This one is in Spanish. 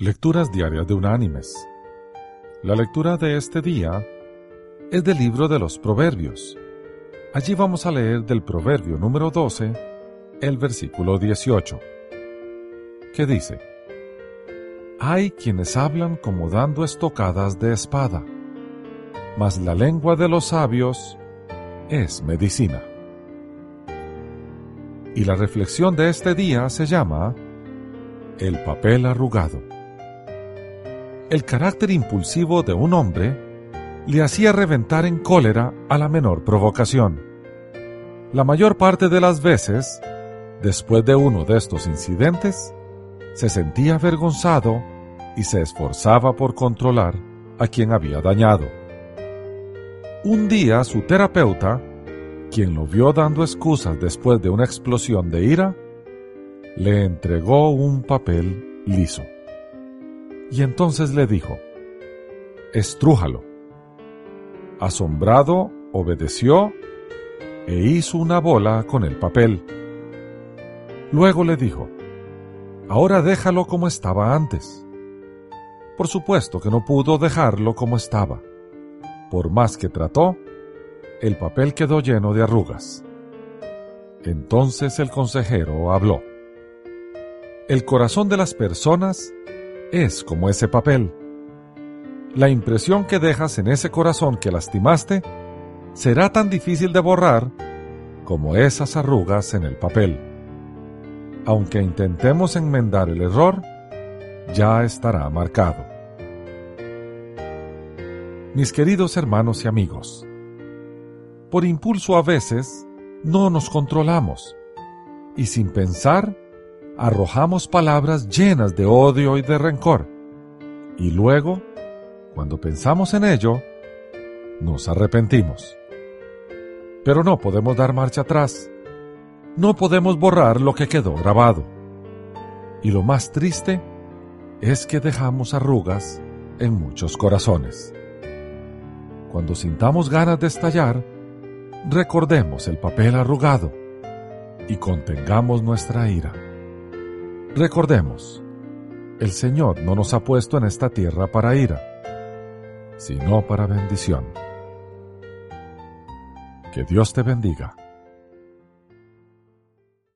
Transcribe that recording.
Lecturas Diarias de Unánimes. La lectura de este día es del libro de los Proverbios. Allí vamos a leer del Proverbio número 12, el versículo 18, que dice, Hay quienes hablan como dando estocadas de espada, mas la lengua de los sabios es medicina. Y la reflexión de este día se llama El papel arrugado. El carácter impulsivo de un hombre le hacía reventar en cólera a la menor provocación. La mayor parte de las veces, después de uno de estos incidentes, se sentía avergonzado y se esforzaba por controlar a quien había dañado. Un día su terapeuta, quien lo vio dando excusas después de una explosión de ira, le entregó un papel liso. Y entonces le dijo, estrújalo. Asombrado, obedeció e hizo una bola con el papel. Luego le dijo, ahora déjalo como estaba antes. Por supuesto que no pudo dejarlo como estaba. Por más que trató, el papel quedó lleno de arrugas. Entonces el consejero habló. El corazón de las personas es como ese papel. La impresión que dejas en ese corazón que lastimaste será tan difícil de borrar como esas arrugas en el papel. Aunque intentemos enmendar el error, ya estará marcado. Mis queridos hermanos y amigos, por impulso a veces no nos controlamos y sin pensar arrojamos palabras llenas de odio y de rencor. Y luego, cuando pensamos en ello, nos arrepentimos. Pero no podemos dar marcha atrás. No podemos borrar lo que quedó grabado. Y lo más triste es que dejamos arrugas en muchos corazones. Cuando sintamos ganas de estallar, recordemos el papel arrugado y contengamos nuestra ira. Recordemos, el Señor no nos ha puesto en esta tierra para ira, sino para bendición. Que Dios te bendiga.